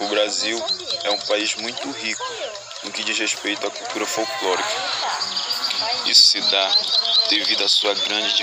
O Brasil é um país muito rico no que diz respeito à cultura folclórica. Isso se dá devido à sua grande